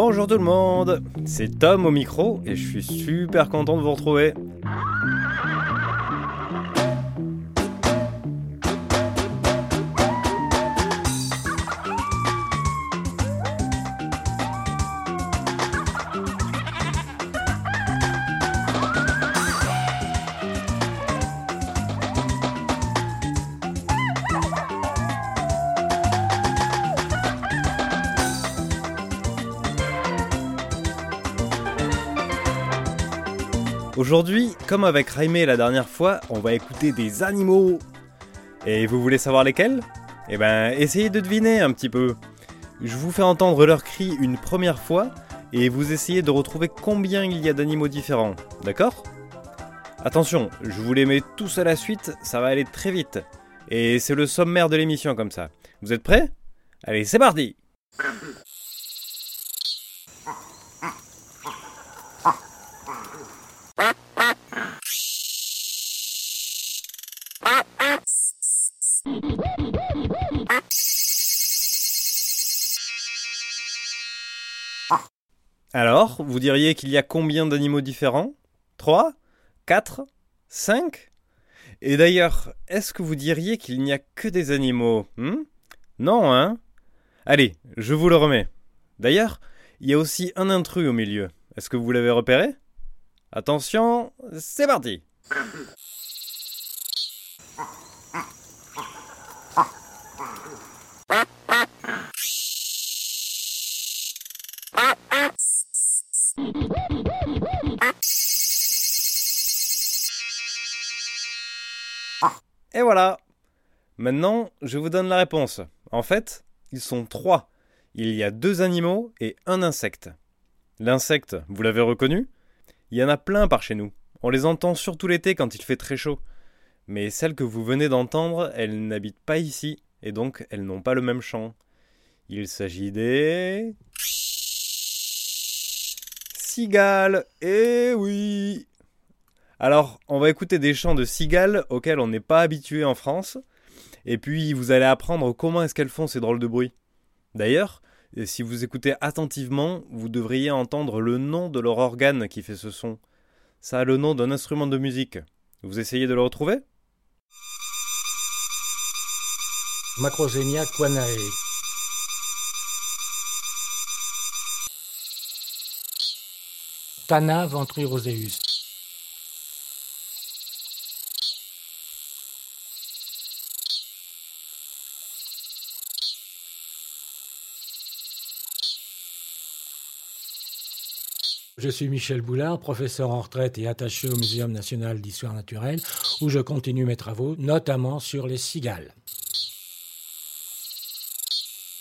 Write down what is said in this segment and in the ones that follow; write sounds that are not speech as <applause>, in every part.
Bonjour tout le monde, c'est Tom au micro et je suis super content de vous retrouver. Aujourd'hui, comme avec Raimé la dernière fois, on va écouter des animaux. Et vous voulez savoir lesquels? Eh ben, essayez de deviner un petit peu. Je vous fais entendre leurs cris une première fois et vous essayez de retrouver combien il y a d'animaux différents, d'accord? Attention, je vous les mets tous à la suite, ça va aller très vite. Et c'est le sommaire de l'émission comme ça. Vous êtes prêts? Allez, c'est parti Alors, vous diriez qu'il y a combien d'animaux différents? 3 4 5 Et d'ailleurs, est-ce que vous diriez qu'il n'y a que des animaux hmm? Non, hein? Allez, je vous le remets. D'ailleurs, il y a aussi un intrus au milieu. Est-ce que vous l'avez repéré? Attention, c'est parti Et voilà Maintenant, je vous donne la réponse. En fait, ils sont trois. Il y a deux animaux et un insecte. L'insecte, vous l'avez reconnu? Il y en a plein par chez nous. On les entend surtout l'été quand il fait très chaud. Mais celles que vous venez d'entendre, elles n'habitent pas ici, et donc elles n'ont pas le même chant. Il s'agit des... Cigales Eh oui alors, on va écouter des chants de cigales auxquels on n'est pas habitué en France. Et puis, vous allez apprendre comment est-ce qu'elles font ces drôles de bruits. D'ailleurs, si vous écoutez attentivement, vous devriez entendre le nom de leur organe qui fait ce son. Ça a le nom d'un instrument de musique. Vous essayez de le retrouver? Macrosenia quanae. Tana ventriroseus. Je suis Michel Boulard, professeur en retraite et attaché au Muséum national d'histoire naturelle, où je continue mes travaux, notamment sur les cigales.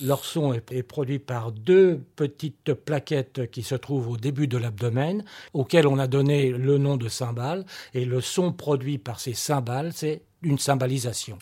Leur son est produit par deux petites plaquettes qui se trouvent au début de l'abdomen, auxquelles on a donné le nom de cymbales, et le son produit par ces cymbales, c'est une cymbalisation.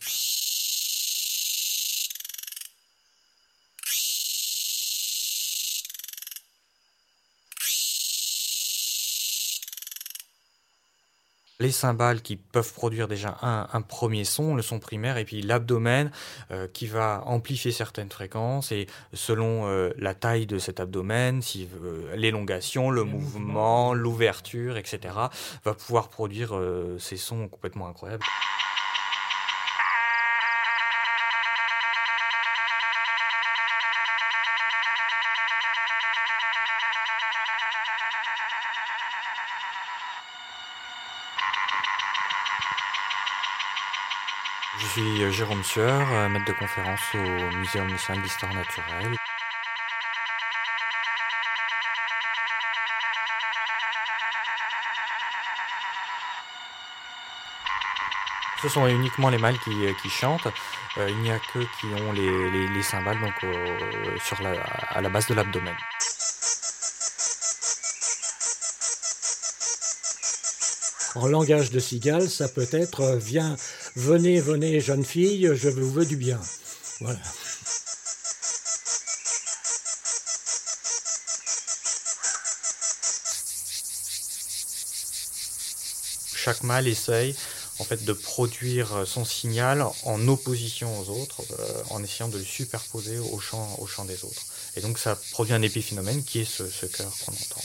Les cymbales qui peuvent produire déjà un, premier son, le son primaire, et puis l'abdomen euh, qui va amplifier certaines fréquences, et selon euh, la taille de cet abdomen, si, euh, l'élongation, le, mouvement, l'ouverture, etc., va pouvoir produire ces sons complètement incroyables. Suis euh, Jérôme Sueur, euh, maître de conférence au Muséum national d'histoire naturelle. Ce sont uniquement les mâles qui, qui chantent. il n'y a que qui ont les, les, cymbales donc, sur la, à la base de l'abdomen. En langage de cigale, ça peut être euh, Viens, venez, venez, jeune fille, je vous veux du bien. Voilà. Chaque mâle essaye en fait de produire son signal en opposition aux autres, euh, en essayant de le superposer au chant des autres. Et donc ça produit un épiphénomène qui est ce, chœur qu'on entend.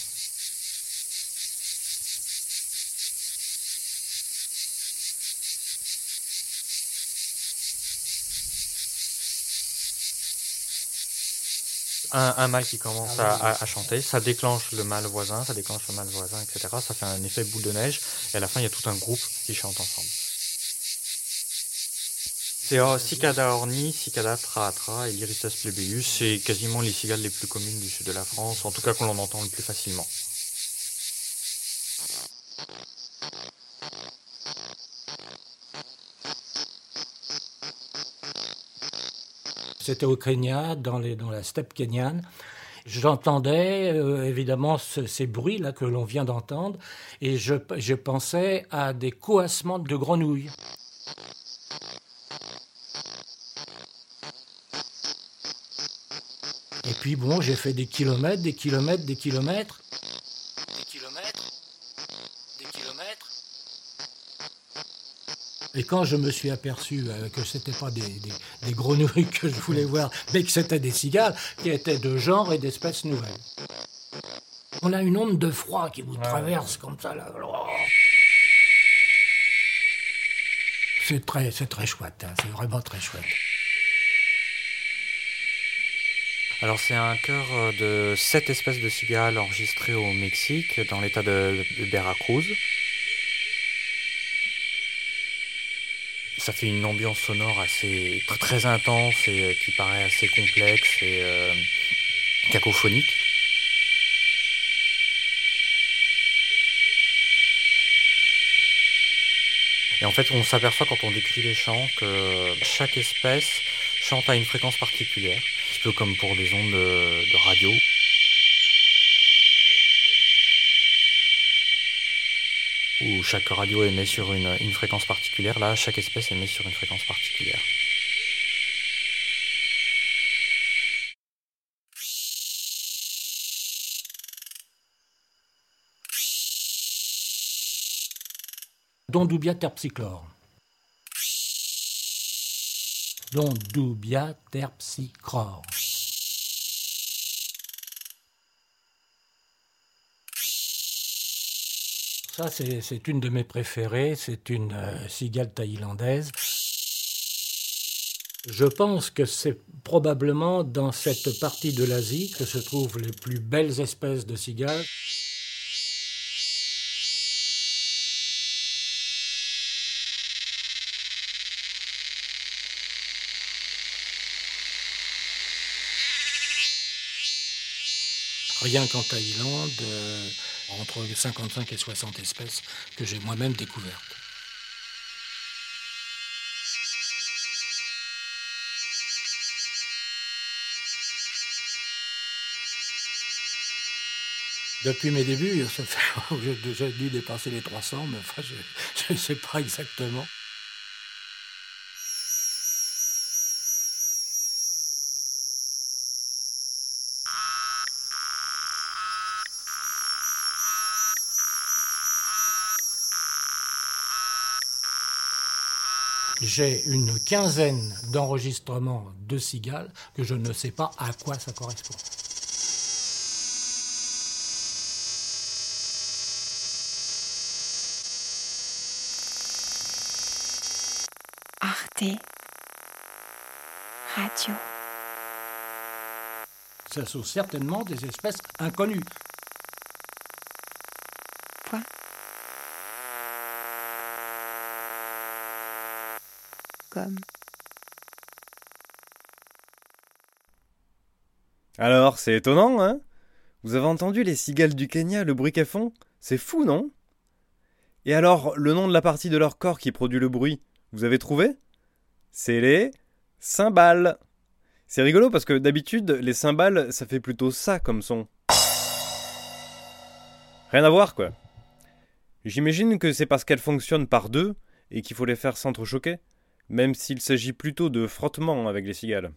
Un, mâle qui commence ah à, chanter, ça déclenche le mâle voisin, ça déclenche le mâle voisin, etc. Ça fait un effet boule de neige, et à la fin, il y a tout un groupe qui chante ensemble. C'est oh, Cicada orni, Cicada traatra et Lyrissus plebeius, c'est quasiment les cigales les plus communes du sud de la France, en tout cas qu'on l'on entend le plus facilement. C'était au Kenya, dans, la steppe kenyane. J'entendais euh, évidemment ces bruits-là que l'on vient d'entendre et je, pensais à des coassements de grenouilles. Et puis bon, j'ai fait des kilomètres, des kilomètres, des kilomètres. Et quand je me suis aperçu euh, que ce n'était pas des, grenouilles que je voulais voir, mais que c'était des cigales qui étaient de genre et d'espèces nouvelles. On a une onde de froid qui vous traverse comme ça là. C'est très, c'est très chouette, hein. c'est vraiment très chouette. Alors c'est un chœur euh, de sept espèces de cigales enregistrées au Mexique, dans l'état de Veracruz. Ça fait une ambiance sonore assez très, intense et euh, qui paraît assez complexe et euh, cacophonique. Et en fait, on s'aperçoit quand on décrit les chants que chaque espèce chante à une fréquence particulière, un petit peu comme pour des ondes de radio. Chaque radio émet sur une, fréquence particulière. Là, chaque espèce émet sur une fréquence particulière. Dondubia terpsichore. Dondubia terpsichore. C'est une de mes préférées. C'est une euh, cigale thaïlandaise. Je pense que c'est probablement dans cette partie de l'Asie que se trouvent les plus belles espèces de cigales. Rien qu'en Thaïlande, euh, entre 55 et 60 espèces que j'ai moi-même découvertes. Depuis mes débuts, <laughs> j'ai dû dépasser les 300, mais enfin, je ne sais pas exactement. J'ai une quinzaine d'enregistrements de cigales que je ne sais pas à quoi ça correspond. Arte Radio. Ce sont certainement des espèces inconnues. Alors, c'est étonnant, hein? Vous avez entendu les cigales du Kenya, le bruit qu'elles font? C'est fou, non? Et alors, le nom de la partie de leur corps qui produit le bruit, Vous avez trouvé? C'est les cymbales. C'est rigolo parce que d'habitude, les cymbales, ça fait plutôt ça comme son. Rien à voir, quoi. J'imagine que c'est parce qu'elles fonctionnent par deux et qu'il faut les faire s'entrechoquer, même s'il s'agit plutôt de frottement avec les cigales.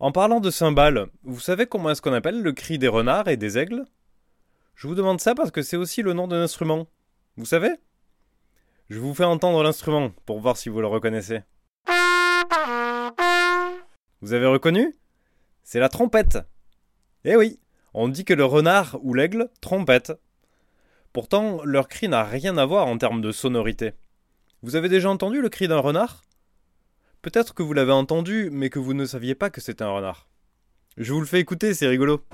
En parlant de cymbales, vous savez comment est-ce qu'on appelle le cri des renards et des aigles? Je vous demande ça parce que c'est aussi le nom d'un instrument. Vous savez? Je vous fais entendre l'instrument pour voir si vous le reconnaissez. Vous avez reconnu? C'est la trompette. Eh oui, on dit que le renard ou l'aigle trompette. Pourtant, leur cri n'a rien à voir en termes de sonorité. Vous avez déjà entendu le cri d'un renard? Peut-être que vous l'avez entendu, mais que vous ne saviez pas que c'était un renard. Je vous le fais écouter, c'est rigolo.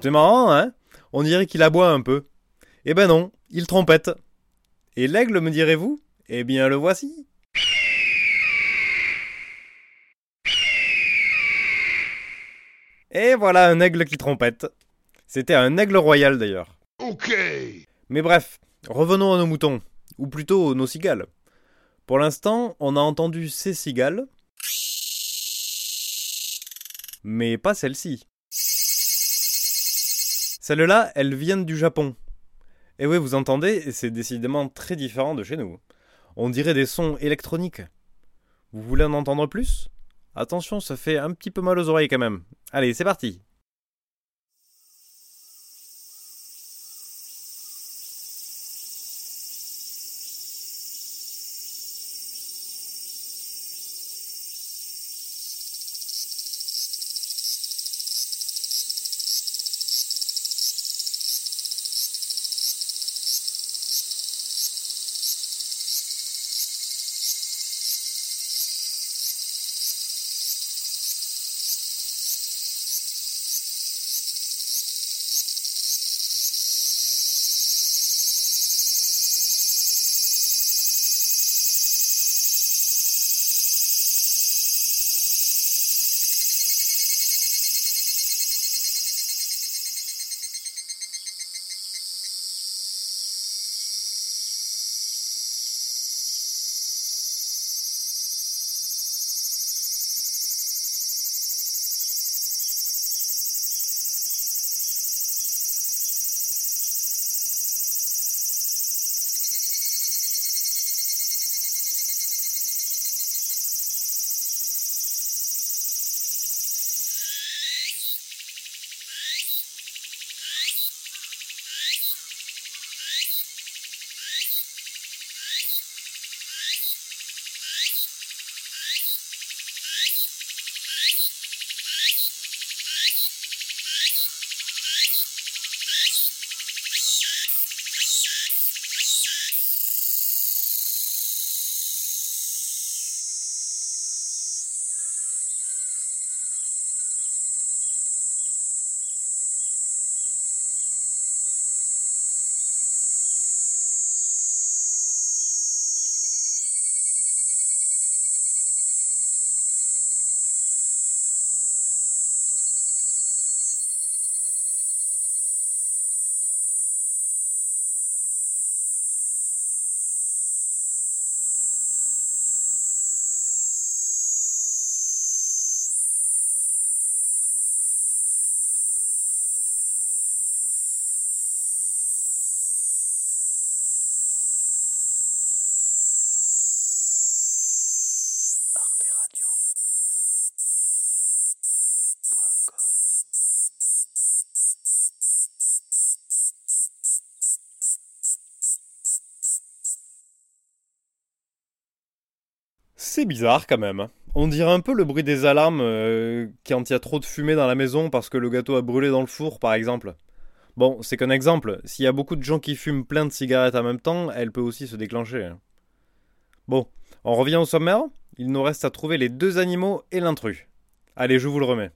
C'est marrant, hein? On dirait qu'il aboie un peu. Eh ben non, il trompette. Et l'aigle, me direz-vous? Eh bien, le voici. Et voilà un aigle qui trompette. C'était un aigle royal d'ailleurs. Ok. Mais bref, revenons à nos moutons, ou plutôt nos cigales. Pour l'instant, on a entendu ces cigales, mais pas celle-ci. Celles-là, elles viennent du Japon. Et oui, vous entendez, c'est décidément très différent de chez nous. On dirait des sons électroniques. Vous voulez en entendre plus? Attention, ça fait un petit peu mal aux oreilles quand même. Allez, c'est parti. Quand même. On dirait un peu le bruit des alarmes euh, quand il y a trop de fumée dans la maison parce que le gâteau a brûlé dans le four par exemple. Bon, c'est qu'un exemple. S'il y a beaucoup de gens qui fument plein de cigarettes en même temps, elle peut aussi se déclencher. hein. Bon, on revient au sommaire. Il nous reste à trouver les deux animaux et l'intrus. Allez, je vous le remets.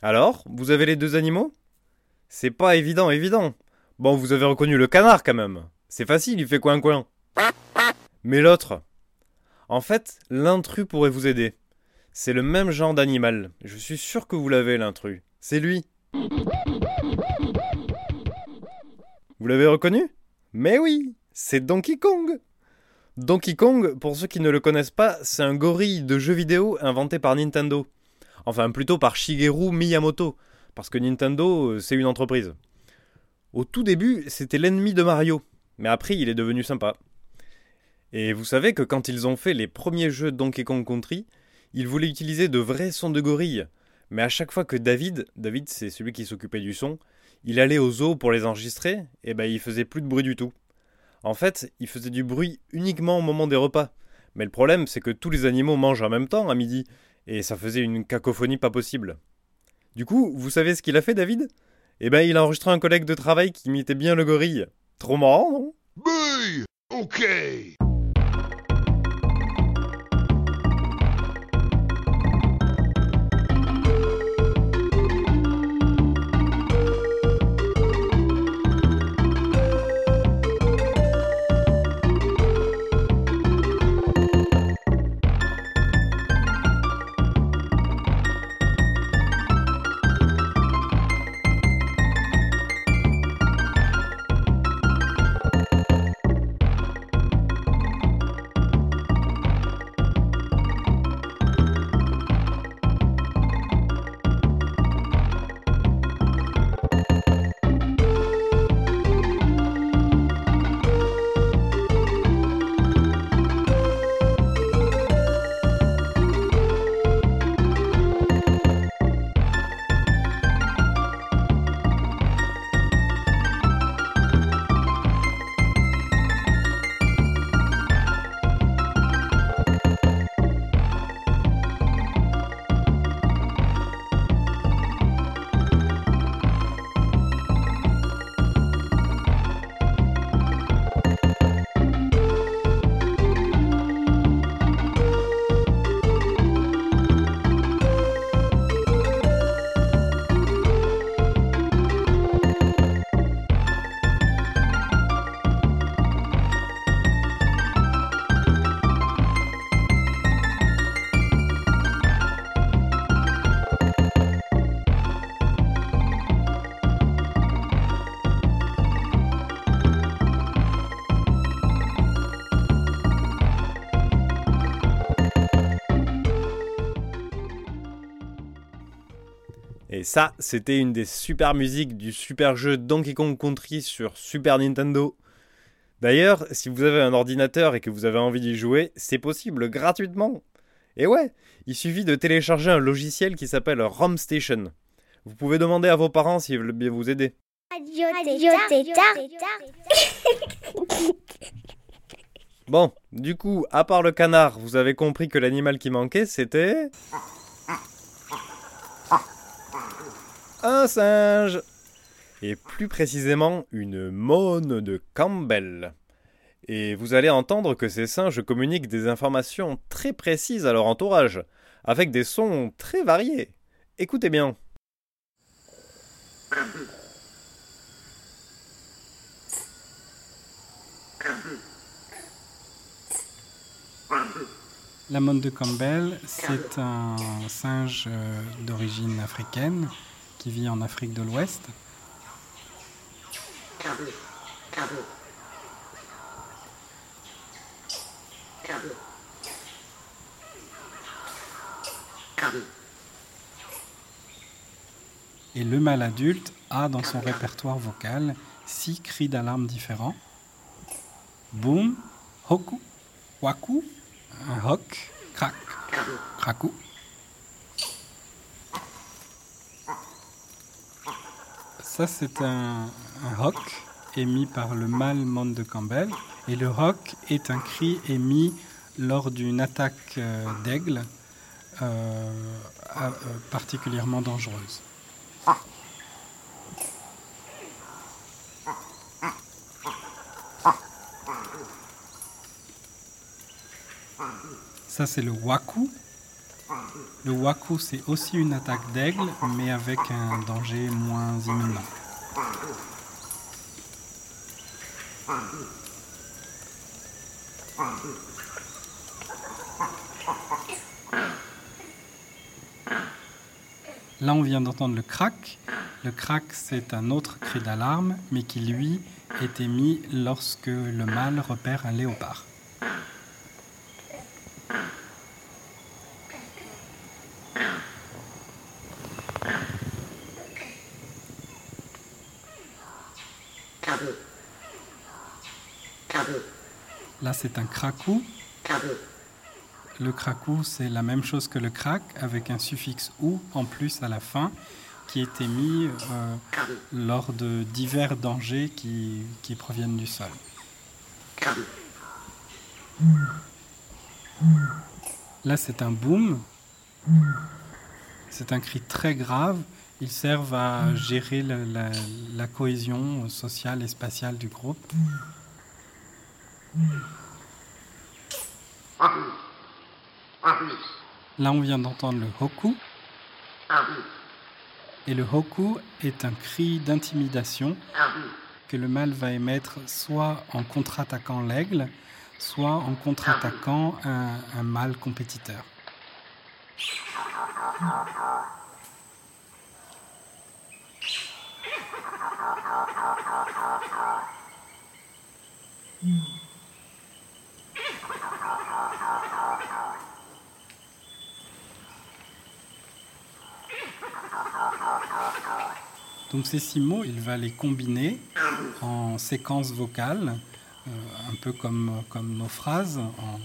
Alors, vous avez les deux animaux? C'est pas évident, évident. Bon, vous avez reconnu le canard quand même. C'est facile, il fait coin-coin. Mais l'autre? En fait, l'intrus pourrait vous aider. C'est le même genre d'animal. Je suis sûr que vous l'avez, l'intrus. C'est lui. Vous l'avez reconnu? Mais oui, c'est Donkey Kong. Donkey Kong, pour ceux qui ne le connaissent pas, c'est un gorille de jeux vidéo inventé par Nintendo. Enfin, plutôt par Shigeru Miyamoto, parce que Nintendo, euh, c'est une entreprise. Au tout début, c'était l'ennemi de Mario, mais après, il est devenu sympa. Et vous savez que quand ils ont fait les premiers jeux Donkey Kong Country, ils voulaient utiliser de vrais sons de gorille. Mais à chaque fois que David, David c'est celui qui s'occupait du son, il allait au zoo pour les enregistrer, et ben il faisait plus de bruit du tout. En fait, il faisait du bruit uniquement au moment des repas. Mais le problème, c'est que tous les animaux mangent en même temps à midi, et ça faisait une cacophonie pas possible. Du coup, vous savez ce qu'il a fait, David? Eh ben, il a enregistré un collègue de travail qui imitait bien le gorille. Trop marrant, non? Ok ça, c'était une des super musiques du super jeu Donkey Kong Country sur Super Nintendo. D'ailleurs, si vous avez un ordinateur et que vous avez envie d'y jouer, c'est possible gratuitement. Et ouais, il suffit de télécharger un logiciel qui s'appelle ROM Station. Vous pouvez demander à vos parents s'ils veulent bien vous aider. Bon, du coup, à part le canard, vous avez compris que l'animal qui manquait, c'était... Un singe Et plus précisément, une mône de Campbell. Et vous allez entendre que ces singes communiquent des informations très précises à leur entourage, avec des sons très variés. Écoutez bien. La mône de Campbell, c'est un singe euh, d'origine africaine qui vit en Afrique de l'Ouest. Et le mâle adulte a dans son répertoire vocal six cris d'alarme différents. Boum, hoku, waku, un hoc, crac, Ça, c'est un, un émis par le mâle monde de Campbell. Et le hoc est un cri émis lors d'une attaque euh, d'aigle euh, euh, particulièrement dangereuse. Ça, c'est le waku. Le waku, c'est aussi une attaque d'aigle, mais avec un danger moins imminent. Là, on vient d'entendre le crack. Le crack, c'est un autre cri d'alarme, mais qui, lui, est émis lorsque le mâle repère un léopard. Là, c'est un cracou. Le cracou, c'est la même chose que le crack, avec un suffixe ou en plus à la fin, qui est émis euh, lors de divers dangers qui, proviennent du sol. Là, c'est un boom. C'est un cri très grave. Ils servent à gérer la cohésion sociale et spatiale du groupe. Là, on vient d'entendre le hoku. Et le hoku est un cri d'intimidation que le mâle va émettre soit en contre-attaquant l'aigle, soit en contre-attaquant un, un mâle compétiteur. Donc ces six mots, il va les combiner en séquences vocales, euh, un peu comme, nos phrases, en,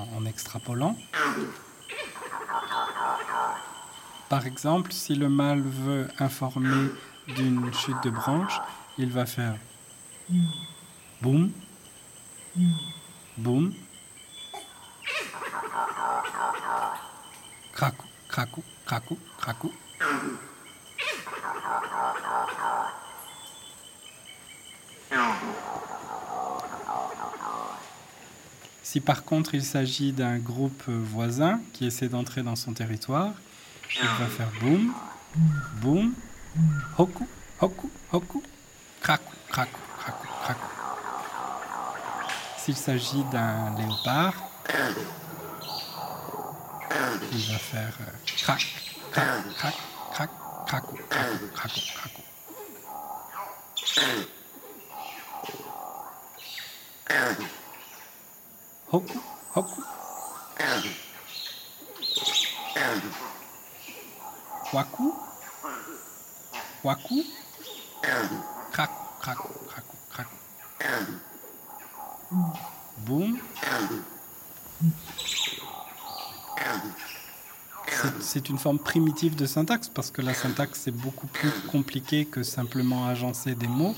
en- en extrapolant. Par exemple, si le mâle veut informer d'une chute de branche, il va faire boum, boum, cracou, cracou, cracou, cracou. Si par contre il s'agit d'un groupe voisin qui essaie d'entrer dans son territoire, il va faire boum, boum, hoku, hoku, hoku, crakou, crakou, crakou, crakou. S'il s'agit d'un léopard, il va faire euh, crac, crac, crac, crac, crakou, crakou, crakou, Hoku, hoku. Waku. Waku. Crac, crac, crac, crac. Boum. C'est une forme primitive de syntaxe parce que la syntaxe c'est beaucoup plus compliqué que simplement agencer des mots.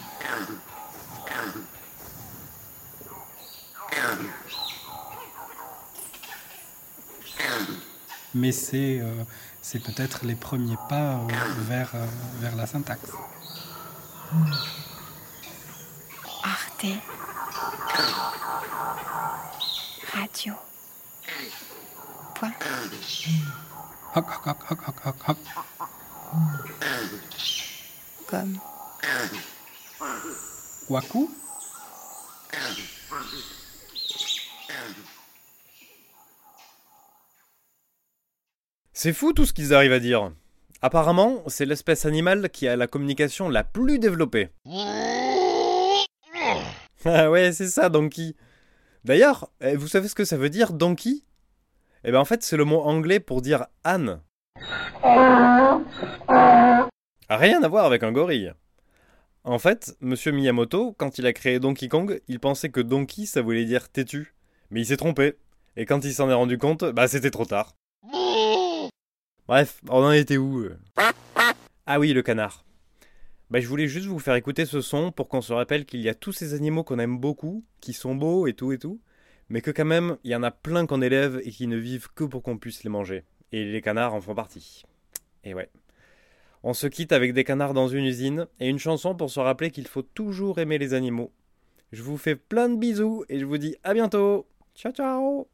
Mais c'est euh, c'est peut-être les premiers pas euh, vers, euh, vers la syntaxe. Arte. Radio. Point. Hoc, hoc, hoc, hoc, hoc, hoc, hoc. Comme. Waku? C'est fou tout ce qu'ils arrivent à dire. Apparemment, c'est l'espèce animale qui a la communication la plus développée. <laughs> Ah ouais, c'est ça, donkey. D'ailleurs, eh, vous savez ce que ça veut dire, donkey? Eh ben en fait, c'est le mot anglais pour dire âne. Rien à voir avec un gorille. En fait, Monsieur Miyamoto, quand il a créé Donkey Kong, il pensait que donkey ça voulait dire têtu. Mais il s'est trompé. Et quand il s'en est rendu compte, bah c'était trop tard. Bref, on en était où euh Ah oui, le canard. Bah, je voulais juste vous faire écouter ce son pour qu'on se rappelle qu'il y a tous ces animaux qu'on aime beaucoup, qui sont beaux et tout et tout, mais que quand même, il y en a plein qu'on élève et qui ne vivent que pour qu'on puisse les manger. Et les canards en font partie. Et ouais. On se quitte avec des canards dans une usine et une chanson pour se rappeler qu'il faut toujours aimer les animaux. Je vous fais plein de bisous et je vous dis à bientôt. Ciao ciao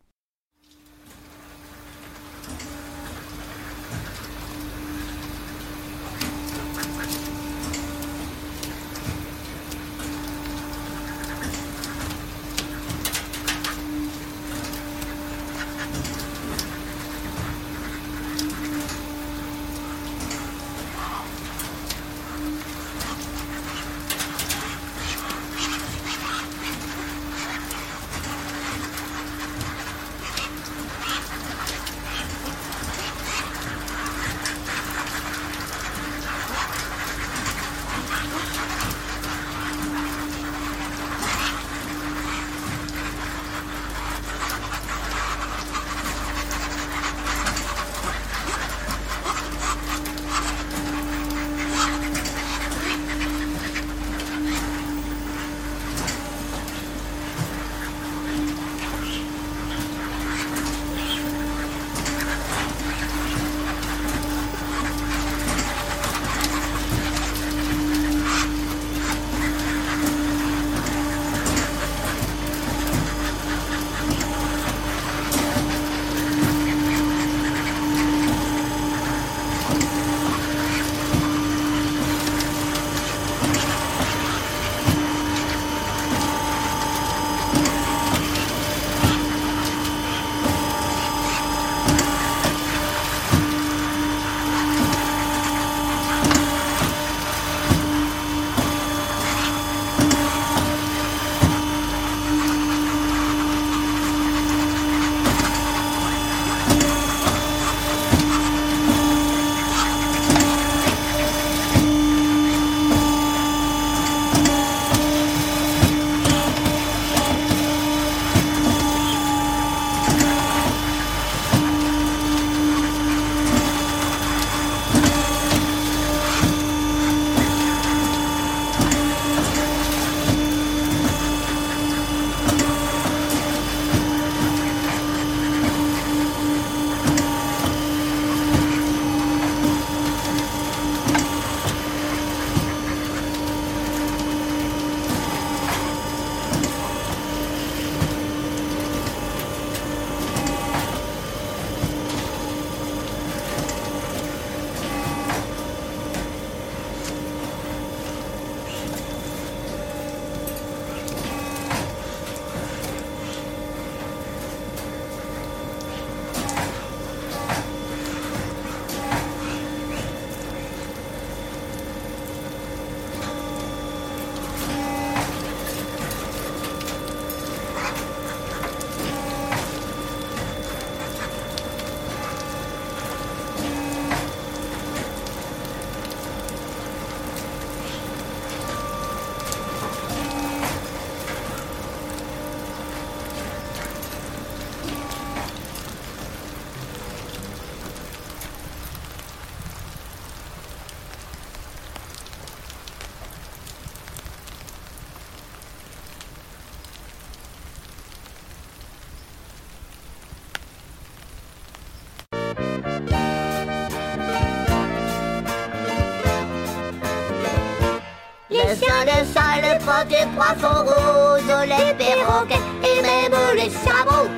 Les chiens, les chats, les poissons rouges, les perroquets et même les chameaux.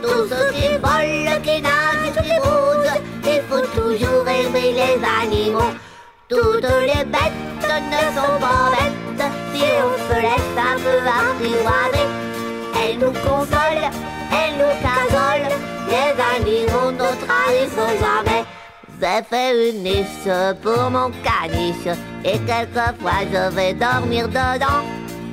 Tous ceux qui volent, qui nagent, qui bougent, il faut toujours aimer les animaux. Toutes les bêtes ne sont pas bêtes si on se laisse un peu. Elles nous consolent, elles nous casolent, les animaux ne trahissent jamais. J'ai fait une niche pour mon caniche et quelquefois je vais dormir dedans.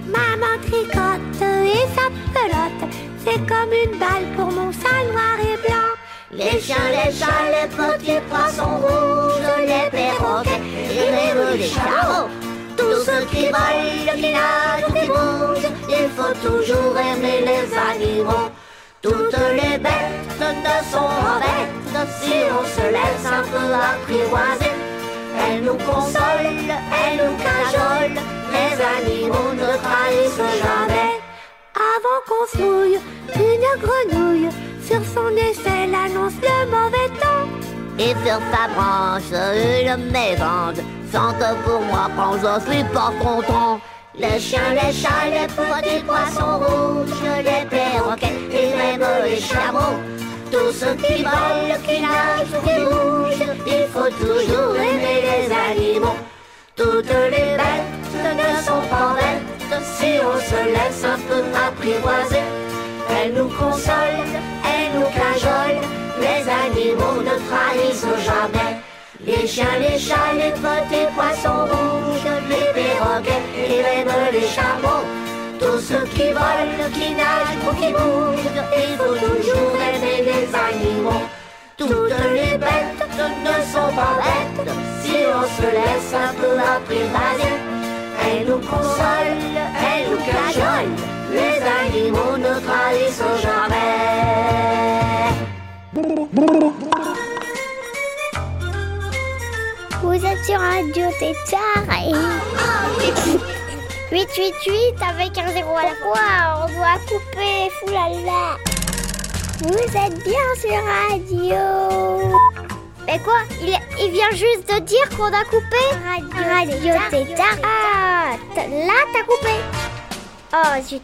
Maman tricote et sa pelote, c'est comme une balle pour mon sein noir et blanc. Les chiens, les chats, les petits poissons rouges, les perroquets et même les chameaux. Tous ceux qui volent, qui nagent, qui bougent, il faut toujours aimer les animaux. Toutes les bêtes ne sont bêtes si on se laisse un peu apprivoiser. Elles nous consolent, elles nous cajolent, les animaux ne trahissent jamais. Avant qu'on se mouille, une grenouille sur son échelle annonce le mauvais temps. Et sur sa branche, une mésande chante pour moi quand je suis pas content. Les chiens, les chats, les petits poissons rouges, les perroquets et même les chameaux. Tous ceux qui volent, qui nagent, qui bougent, il faut toujours aimer les animaux. Toutes les bêtes ne sont pas bêtes si on se laisse un peu apprivoiser. Elles nous consolent, elles nous cajolent, les animaux ne trahissent jamais. Les chiens, les chats, les petits poissons rouges, les perroquets et même les chameaux. Tous ceux qui volent, qui nagent ou qui bougent, il faut toujours aimer les animaux. Toutes les bêtes ne sont pas bêtes si on se laisse un peu apprivoiser. Elles nous consolent, elles nous cajolent, les animaux ne trahissent jamais. Vous êtes sur Radio Tétard et... 888 avec un zéro à la fois, on doit couper, foulala. Vous êtes bien sur Radio. Mais quoi il, il vient juste de dire qu'on a coupé Radio, Radio Tétard. Ah, là t'as coupé. Oh, zut.